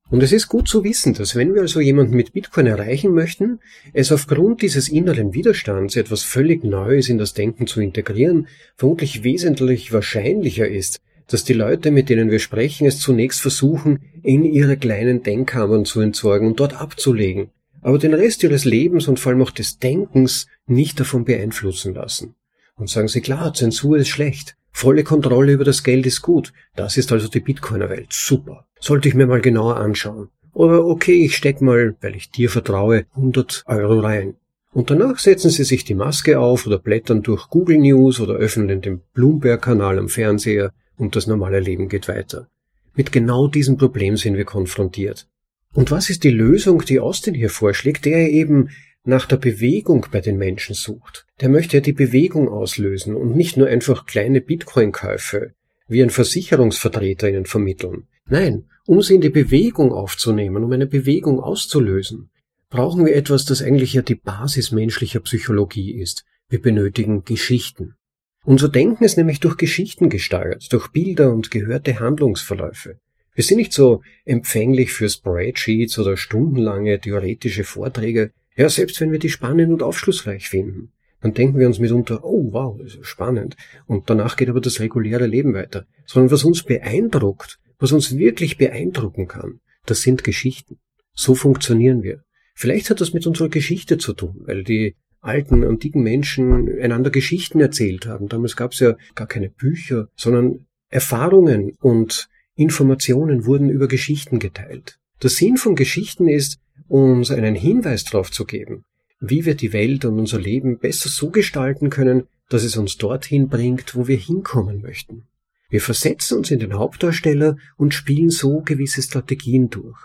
Und es ist gut zu wissen, dass wenn wir also jemanden mit Bitcoin erreichen möchten, es aufgrund dieses inneren Widerstands etwas völlig Neues in das Denken zu integrieren, vermutlich wesentlich wahrscheinlicher ist, dass die Leute, mit denen wir sprechen, es zunächst versuchen, in ihre kleinen Denkkammern zu entsorgen und dort abzulegen, aber den Rest ihres Lebens und vor allem auch des Denkens nicht davon beeinflussen lassen. Und sagen sie, klar, Zensur ist schlecht, volle Kontrolle über das Geld ist gut, das ist also die Bitcoiner-Welt, super. Sollte ich mir mal genauer anschauen. Oder okay, ich steck mal, weil ich dir vertraue, 100 Euro rein. Und danach setzen Sie sich die Maske auf oder blättern durch Google News oder öffnen den Bloomberg-Kanal am Fernseher und das normale Leben geht weiter. Mit genau diesem Problem sind wir konfrontiert. Und was ist die Lösung, die Austin hier vorschlägt, der eben nach der Bewegung bei den Menschen sucht? Der möchte ja die Bewegung auslösen und nicht nur einfach kleine Bitcoin-Käufe wie ein Versicherungsvertreter ihnen vermitteln. Nein, um sie in die Bewegung aufzunehmen, um eine Bewegung auszulösen, brauchen wir etwas, das eigentlich ja die Basis menschlicher Psychologie ist. Wir benötigen Geschichten. Unser Denken ist nämlich durch Geschichten gesteuert, durch Bilder und gehörte Handlungsverläufe. Wir sind nicht so empfänglich für Spreadsheets oder stundenlange theoretische Vorträge, ja, selbst wenn wir die spannend und aufschlussreich finden. Dann denken wir uns mitunter, oh wow, ist spannend. Und danach geht aber das reguläre Leben weiter. Sondern was uns beeindruckt, was uns wirklich beeindrucken kann, das sind Geschichten. So funktionieren wir. Vielleicht hat das mit unserer Geschichte zu tun, weil die alten, antiken Menschen einander Geschichten erzählt haben. Damals gab es ja gar keine Bücher, sondern Erfahrungen und Informationen wurden über Geschichten geteilt. Der Sinn von Geschichten ist, uns einen Hinweis darauf zu geben, wie wir die Welt und unser Leben besser so gestalten können, dass es uns dorthin bringt, wo wir hinkommen möchten. Wir versetzen uns in den Hauptdarsteller und spielen so gewisse Strategien durch.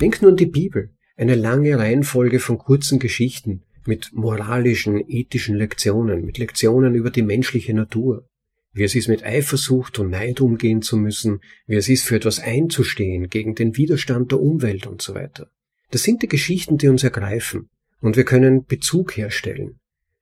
Denk nur an die Bibel, eine lange Reihenfolge von kurzen Geschichten mit moralischen, ethischen Lektionen, mit Lektionen über die menschliche Natur, wie es ist mit Eifersucht und Neid umgehen zu müssen, wie es ist für etwas einzustehen gegen den Widerstand der Umwelt und so weiter. Das sind die Geschichten, die uns ergreifen, und wir können Bezug herstellen,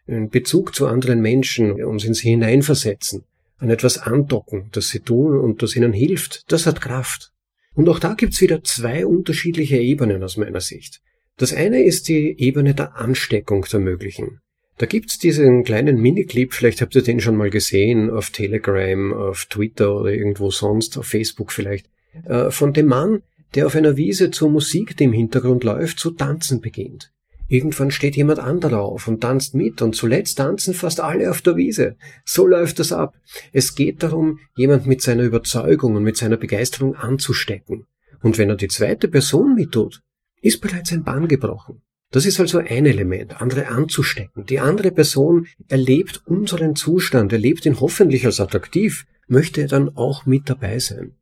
einen Bezug zu anderen Menschen, uns in sie hineinversetzen, an etwas andocken, das sie tun und das ihnen hilft, das hat Kraft. Und auch da gibt's wieder zwei unterschiedliche Ebenen aus meiner Sicht. Das eine ist die Ebene der Ansteckung der möglichen. Da gibt's diesen kleinen Miniclip, vielleicht habt ihr den schon mal gesehen, auf Telegram, auf Twitter oder irgendwo sonst, auf Facebook vielleicht, äh, von dem Mann, der auf einer Wiese zur Musik, die im Hintergrund läuft, zu tanzen beginnt. Irgendwann steht jemand anderer auf und tanzt mit und zuletzt tanzen fast alle auf der Wiese. So läuft das ab. Es geht darum, jemand mit seiner Überzeugung und mit seiner Begeisterung anzustecken. Und wenn er die zweite Person mittut, ist bereits ein Bann gebrochen. Das ist also ein Element, andere anzustecken. Die andere Person erlebt unseren Zustand, erlebt ihn hoffentlich als attraktiv, möchte er dann auch mit dabei sein.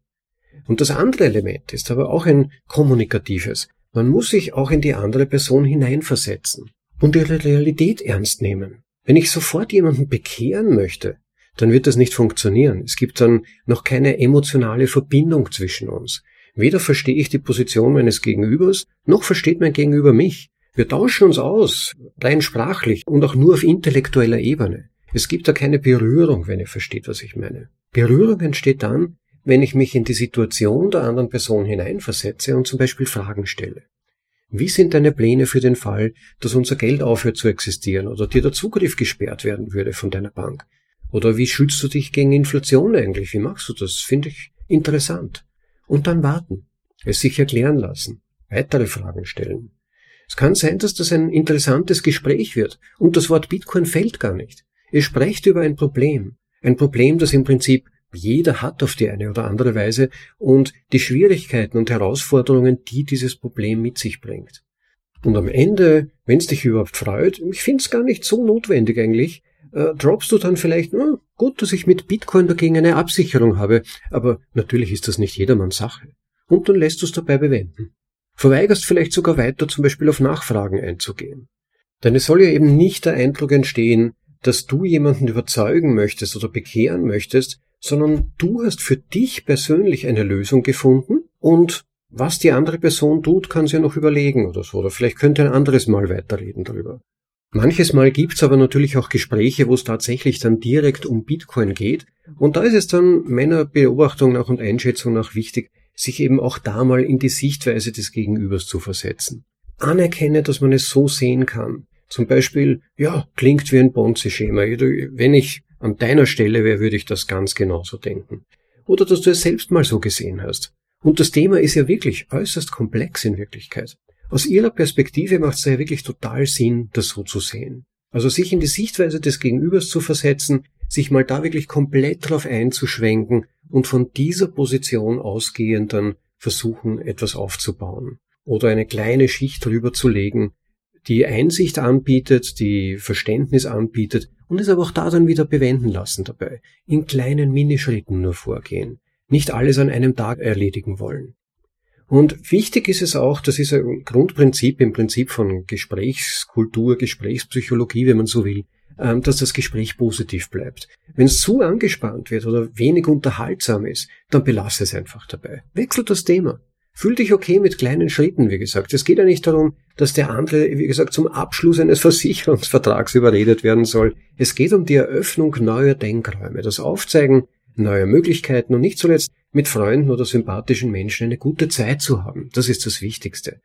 Und das andere Element ist aber auch ein kommunikatives. Man muss sich auch in die andere Person hineinversetzen und ihre Realität ernst nehmen. Wenn ich sofort jemanden bekehren möchte, dann wird das nicht funktionieren. Es gibt dann noch keine emotionale Verbindung zwischen uns. Weder verstehe ich die Position meines Gegenübers, noch versteht mein Gegenüber mich. Wir tauschen uns aus, rein sprachlich und auch nur auf intellektueller Ebene. Es gibt da keine Berührung, wenn ihr versteht, was ich meine. Berührung entsteht dann, wenn ich mich in die Situation der anderen Person hineinversetze und zum Beispiel Fragen stelle. Wie sind deine Pläne für den Fall, dass unser Geld aufhört zu existieren oder dir der Zugriff gesperrt werden würde von deiner Bank? Oder wie schützt du dich gegen Inflation eigentlich? Wie machst du das? Finde ich interessant. Und dann warten, es sich erklären lassen, weitere Fragen stellen. Es kann sein, dass das ein interessantes Gespräch wird und das Wort Bitcoin fällt gar nicht. Ihr sprecht über ein Problem. Ein Problem, das im Prinzip jeder hat auf die eine oder andere Weise und die Schwierigkeiten und Herausforderungen, die dieses Problem mit sich bringt. Und am Ende, wenn es dich überhaupt freut, ich finde es gar nicht so notwendig eigentlich, äh, droppst du dann vielleicht, na, gut, dass ich mit Bitcoin dagegen eine Absicherung habe, aber natürlich ist das nicht jedermanns Sache. Und dann lässt du es dabei bewenden. Verweigerst vielleicht sogar weiter zum Beispiel auf Nachfragen einzugehen. Denn es soll ja eben nicht der Eindruck entstehen, dass du jemanden überzeugen möchtest oder bekehren möchtest, sondern du hast für dich persönlich eine Lösung gefunden und was die andere Person tut, kann sie ja noch überlegen oder so. Oder vielleicht könnte ein anderes Mal weiterreden darüber. Manches Mal gibt's aber natürlich auch Gespräche, wo es tatsächlich dann direkt um Bitcoin geht. Und da ist es dann meiner Beobachtung nach und Einschätzung nach wichtig, sich eben auch da mal in die Sichtweise des Gegenübers zu versetzen. Anerkenne, dass man es so sehen kann. Zum Beispiel, ja, klingt wie ein Ponzi-Schema. Wenn ich an deiner Stelle wäre, würde ich das ganz genauso denken. Oder dass du es selbst mal so gesehen hast. Und das Thema ist ja wirklich äußerst komplex in Wirklichkeit. Aus ihrer Perspektive macht es ja wirklich total Sinn, das so zu sehen. Also sich in die Sichtweise des Gegenübers zu versetzen, sich mal da wirklich komplett drauf einzuschwenken und von dieser Position ausgehend dann versuchen, etwas aufzubauen. Oder eine kleine Schicht drüber zu legen, die Einsicht anbietet, die Verständnis anbietet und es aber auch da dann wieder bewenden lassen dabei. In kleinen Minischritten nur vorgehen. Nicht alles an einem Tag erledigen wollen. Und wichtig ist es auch, das ist ein Grundprinzip im Prinzip von Gesprächskultur, Gesprächspsychologie, wenn man so will, ähm, dass das Gespräch positiv bleibt. Wenn es zu angespannt wird oder wenig unterhaltsam ist, dann belasse es einfach dabei. Wechselt das Thema. Fühl dich okay mit kleinen Schritten, wie gesagt. Es geht ja nicht darum, dass der andere, wie gesagt, zum Abschluss eines Versicherungsvertrags überredet werden soll. Es geht um die Eröffnung neuer Denkräume, das Aufzeigen neuer Möglichkeiten und nicht zuletzt mit Freunden oder sympathischen Menschen eine gute Zeit zu haben. Das ist das Wichtigste.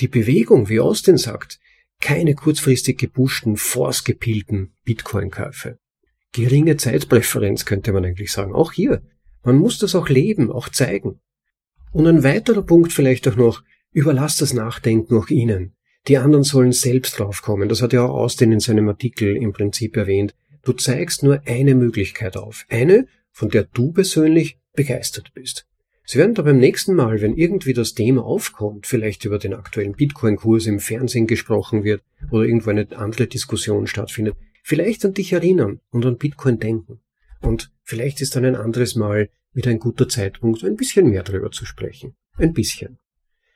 Die Bewegung, wie Austin sagt, keine kurzfristig gebuschten, force-gepilten Bitcoin-Käufe. Geringe Zeitpräferenz könnte man eigentlich sagen. Auch hier. Man muss das auch leben, auch zeigen. Und ein weiterer Punkt vielleicht auch noch, überlass das Nachdenken auch ihnen. Die anderen sollen selbst draufkommen. Das hat ja auch Austin in seinem Artikel im Prinzip erwähnt. Du zeigst nur eine Möglichkeit auf. Eine, von der du persönlich begeistert bist. Sie werden da beim nächsten Mal, wenn irgendwie das Thema aufkommt, vielleicht über den aktuellen Bitcoin-Kurs im Fernsehen gesprochen wird oder irgendwo eine andere Diskussion stattfindet, vielleicht an dich erinnern und an Bitcoin denken. Und vielleicht ist dann ein anderes Mal wieder ein guter Zeitpunkt, ein bisschen mehr darüber zu sprechen. Ein bisschen.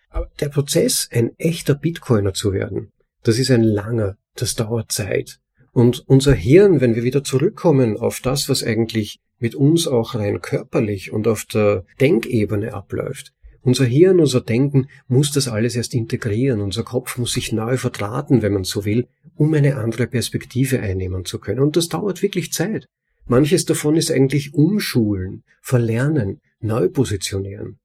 Aber der Prozess, ein echter Bitcoiner zu werden, das ist ein langer, das dauert Zeit. Und unser Hirn, wenn wir wieder zurückkommen auf das, was eigentlich mit uns auch rein körperlich und auf der Denkebene abläuft, unser Hirn, unser Denken muss das alles erst integrieren. Unser Kopf muss sich neu verdrahten, wenn man so will, um eine andere Perspektive einnehmen zu können. Und das dauert wirklich Zeit. Manches davon ist eigentlich Umschulen, Verlernen, Neupositionieren.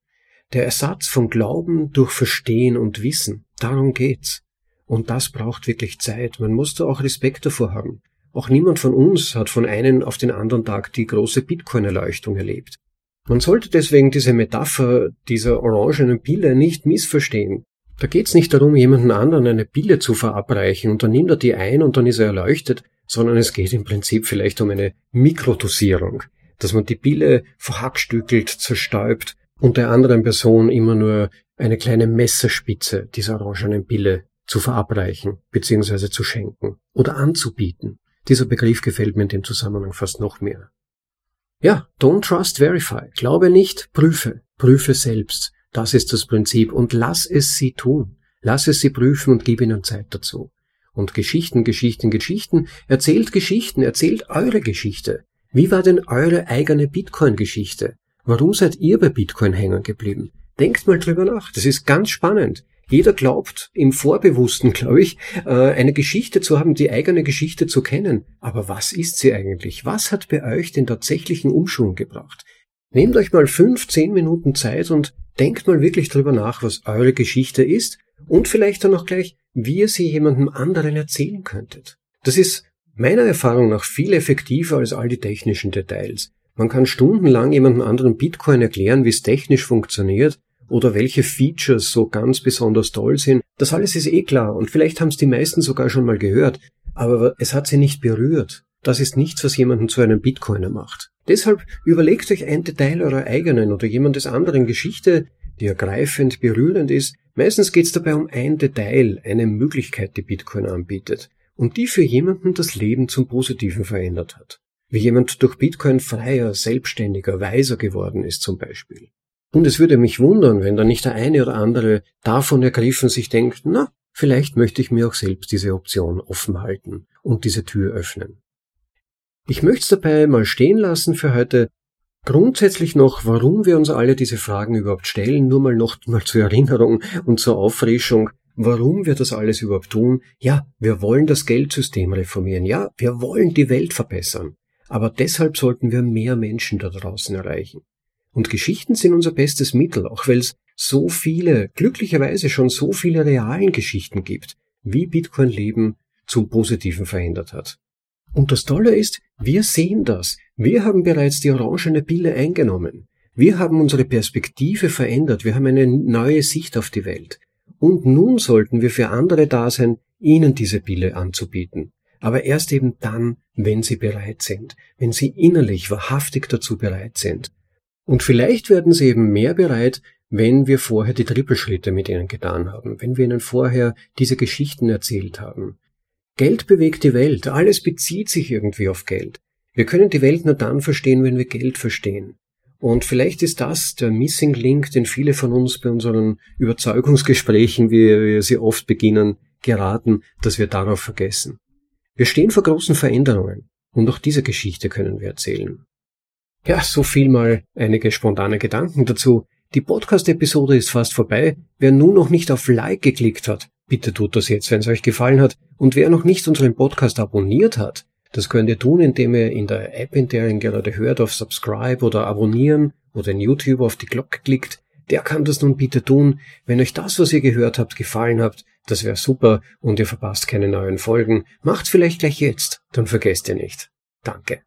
Der Ersatz von Glauben durch Verstehen und Wissen, darum geht's. Und das braucht wirklich Zeit. Man muss da auch Respekt davor haben. Auch niemand von uns hat von einem auf den anderen Tag die große Bitcoin-Erleuchtung erlebt. Man sollte deswegen diese Metapher dieser orangenen Pille nicht missverstehen. Da geht's nicht darum, jemanden anderen eine Pille zu verabreichen und dann nimmt er die ein und dann ist er erleuchtet, sondern es geht im Prinzip vielleicht um eine Mikrodosierung, dass man die Pille verhackstückelt, zerstäubt und der anderen Person immer nur eine kleine Messerspitze dieser orangenen Pille zu verabreichen bzw. zu schenken oder anzubieten. Dieser Begriff gefällt mir in dem Zusammenhang fast noch mehr. Ja, don't trust, verify. Glaube nicht, prüfe. Prüfe selbst. Das ist das Prinzip und lass es sie tun. Lass es sie prüfen und gib ihnen Zeit dazu. Und Geschichten, Geschichten, Geschichten, erzählt Geschichten, erzählt eure Geschichte. Wie war denn eure eigene Bitcoin-Geschichte? Warum seid ihr bei Bitcoin hängen geblieben? Denkt mal drüber nach. Das ist ganz spannend. Jeder glaubt im Vorbewussten, glaube ich, äh, eine Geschichte zu haben, die eigene Geschichte zu kennen. Aber was ist sie eigentlich? Was hat bei euch den tatsächlichen Umschwung gebracht? Nehmt euch mal fünf, zehn Minuten Zeit und denkt mal wirklich drüber nach, was eure Geschichte ist und vielleicht dann auch gleich, wie ihr sie jemandem anderen erzählen könntet. Das ist meiner Erfahrung nach viel effektiver als all die technischen Details. Man kann stundenlang jemandem anderen Bitcoin erklären, wie es technisch funktioniert oder welche Features so ganz besonders toll sind. Das alles ist eh klar und vielleicht haben es die meisten sogar schon mal gehört, aber es hat sie nicht berührt. Das ist nichts, was jemanden zu einem Bitcoiner macht. Deshalb überlegt euch ein Detail eurer eigenen oder jemandes anderen Geschichte, die ergreifend, berührend ist. Meistens geht es dabei um ein Detail, eine Möglichkeit, die Bitcoin anbietet und die für jemanden das Leben zum Positiven verändert hat wie jemand durch Bitcoin freier, selbstständiger, weiser geworden ist zum Beispiel. Und es würde mich wundern, wenn da nicht der eine oder andere davon ergriffen sich denkt, na, vielleicht möchte ich mir auch selbst diese Option offen halten und diese Tür öffnen. Ich möchte es dabei mal stehen lassen für heute. Grundsätzlich noch, warum wir uns alle diese Fragen überhaupt stellen, nur mal noch mal zur Erinnerung und zur Auffrischung, warum wir das alles überhaupt tun. Ja, wir wollen das Geldsystem reformieren. Ja, wir wollen die Welt verbessern. Aber deshalb sollten wir mehr Menschen da draußen erreichen. Und Geschichten sind unser bestes Mittel, auch weil es so viele, glücklicherweise schon so viele realen Geschichten gibt, wie Bitcoin Leben zum Positiven verändert hat. Und das Tolle ist, wir sehen das. Wir haben bereits die orangene Pille eingenommen. Wir haben unsere Perspektive verändert. Wir haben eine neue Sicht auf die Welt. Und nun sollten wir für andere da sein, ihnen diese Pille anzubieten aber erst eben dann, wenn sie bereit sind, wenn sie innerlich wahrhaftig dazu bereit sind. Und vielleicht werden sie eben mehr bereit, wenn wir vorher die Trippelschritte mit ihnen getan haben, wenn wir ihnen vorher diese Geschichten erzählt haben. Geld bewegt die Welt, alles bezieht sich irgendwie auf Geld. Wir können die Welt nur dann verstehen, wenn wir Geld verstehen. Und vielleicht ist das der Missing Link, den viele von uns bei unseren Überzeugungsgesprächen, wie wir sie oft beginnen, geraten, dass wir darauf vergessen. Wir stehen vor großen Veränderungen und auch diese Geschichte können wir erzählen. Ja, so viel mal einige spontane Gedanken dazu. Die Podcast-Episode ist fast vorbei. Wer nun noch nicht auf Like geklickt hat, bitte tut das jetzt, wenn es euch gefallen hat. Und wer noch nicht unseren Podcast abonniert hat, das könnt ihr tun, indem ihr in der App, in der ihr ihn gerade hört, auf Subscribe oder Abonnieren oder in YouTube auf die Glocke klickt. Der kann das nun bitte tun. Wenn euch das, was ihr gehört habt, gefallen habt, das wäre super und ihr verpasst keine neuen Folgen. Macht's vielleicht gleich jetzt, dann vergesst ihr nicht. Danke.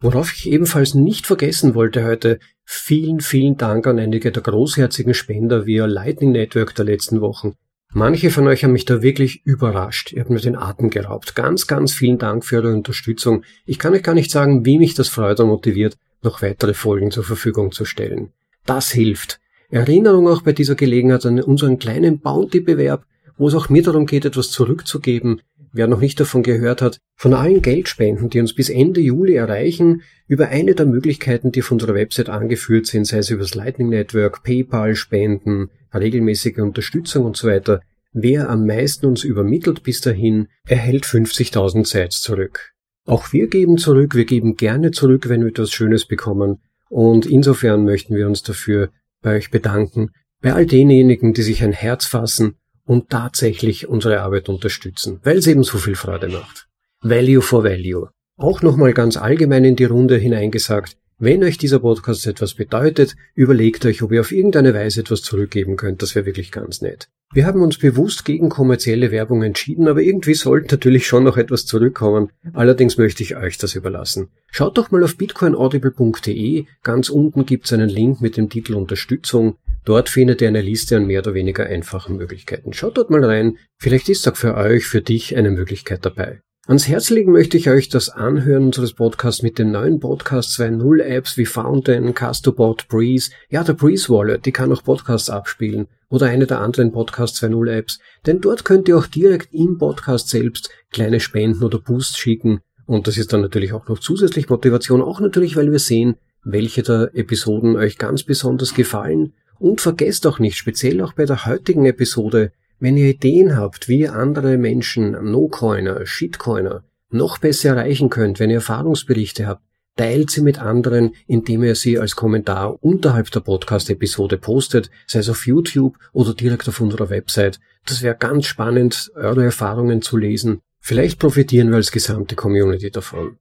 Worauf ich ebenfalls nicht vergessen wollte heute, vielen, vielen Dank an einige der großherzigen Spender via Lightning Network der letzten Wochen. Manche von euch haben mich da wirklich überrascht. Ihr habt mir den Atem geraubt. Ganz, ganz vielen Dank für eure Unterstützung. Ich kann euch gar nicht sagen, wie mich das freut und motiviert, noch weitere Folgen zur Verfügung zu stellen. Das hilft. Erinnerung auch bei dieser Gelegenheit an unseren kleinen Bounty-Bewerb, wo es auch mir darum geht, etwas zurückzugeben. Wer noch nicht davon gehört hat, von allen Geldspenden, die uns bis Ende Juli erreichen, über eine der Möglichkeiten, die auf unserer Website angeführt sind, sei es über das Lightning Network, PayPal, Spenden, regelmäßige Unterstützung und so weiter, wer am meisten uns übermittelt bis dahin, erhält 50.000 Sites zurück. Auch wir geben zurück, wir geben gerne zurück, wenn wir etwas Schönes bekommen, und insofern möchten wir uns dafür bei euch bedanken, bei all denjenigen, die sich ein Herz fassen und tatsächlich unsere Arbeit unterstützen, weil es eben so viel Freude macht. Value for Value. Auch nochmal ganz allgemein in die Runde hineingesagt, wenn euch dieser Podcast etwas bedeutet, überlegt euch, ob ihr auf irgendeine Weise etwas zurückgeben könnt. Das wäre wirklich ganz nett. Wir haben uns bewusst gegen kommerzielle Werbung entschieden, aber irgendwie sollte natürlich schon noch etwas zurückkommen. Allerdings möchte ich euch das überlassen. Schaut doch mal auf bitcoinaudible.de. Ganz unten gibt's einen Link mit dem Titel Unterstützung. Dort findet ihr eine Liste an mehr oder weniger einfachen Möglichkeiten. Schaut dort mal rein. Vielleicht ist auch für euch, für dich eine Möglichkeit dabei. Ans Herz legen möchte ich euch das Anhören unseres Podcasts mit den neuen Podcast 2.0 Apps wie Fountain, Castobot, Breeze. Ja, der Breeze Wallet, die kann auch Podcasts abspielen. Oder eine der anderen Podcast 2.0 Apps, denn dort könnt ihr auch direkt im Podcast selbst kleine Spenden oder Boosts schicken. Und das ist dann natürlich auch noch zusätzlich Motivation, auch natürlich, weil wir sehen, welche der Episoden euch ganz besonders gefallen. Und vergesst auch nicht, speziell auch bei der heutigen Episode, wenn ihr Ideen habt, wie ihr andere Menschen, No-Coiner, Shitcoiner, noch besser erreichen könnt, wenn ihr Erfahrungsberichte habt, teilt sie mit anderen, indem ihr sie als Kommentar unterhalb der Podcast-Episode postet, sei es auf YouTube oder direkt auf unserer Website. Das wäre ganz spannend, eure Erfahrungen zu lesen. Vielleicht profitieren wir als gesamte Community davon.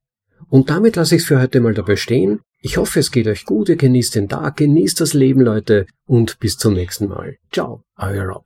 Und damit lasse ich es für heute mal dabei stehen. Ich hoffe, es geht euch gut, ihr genießt den Tag, genießt das Leben, Leute, und bis zum nächsten Mal. Ciao, euer Rob.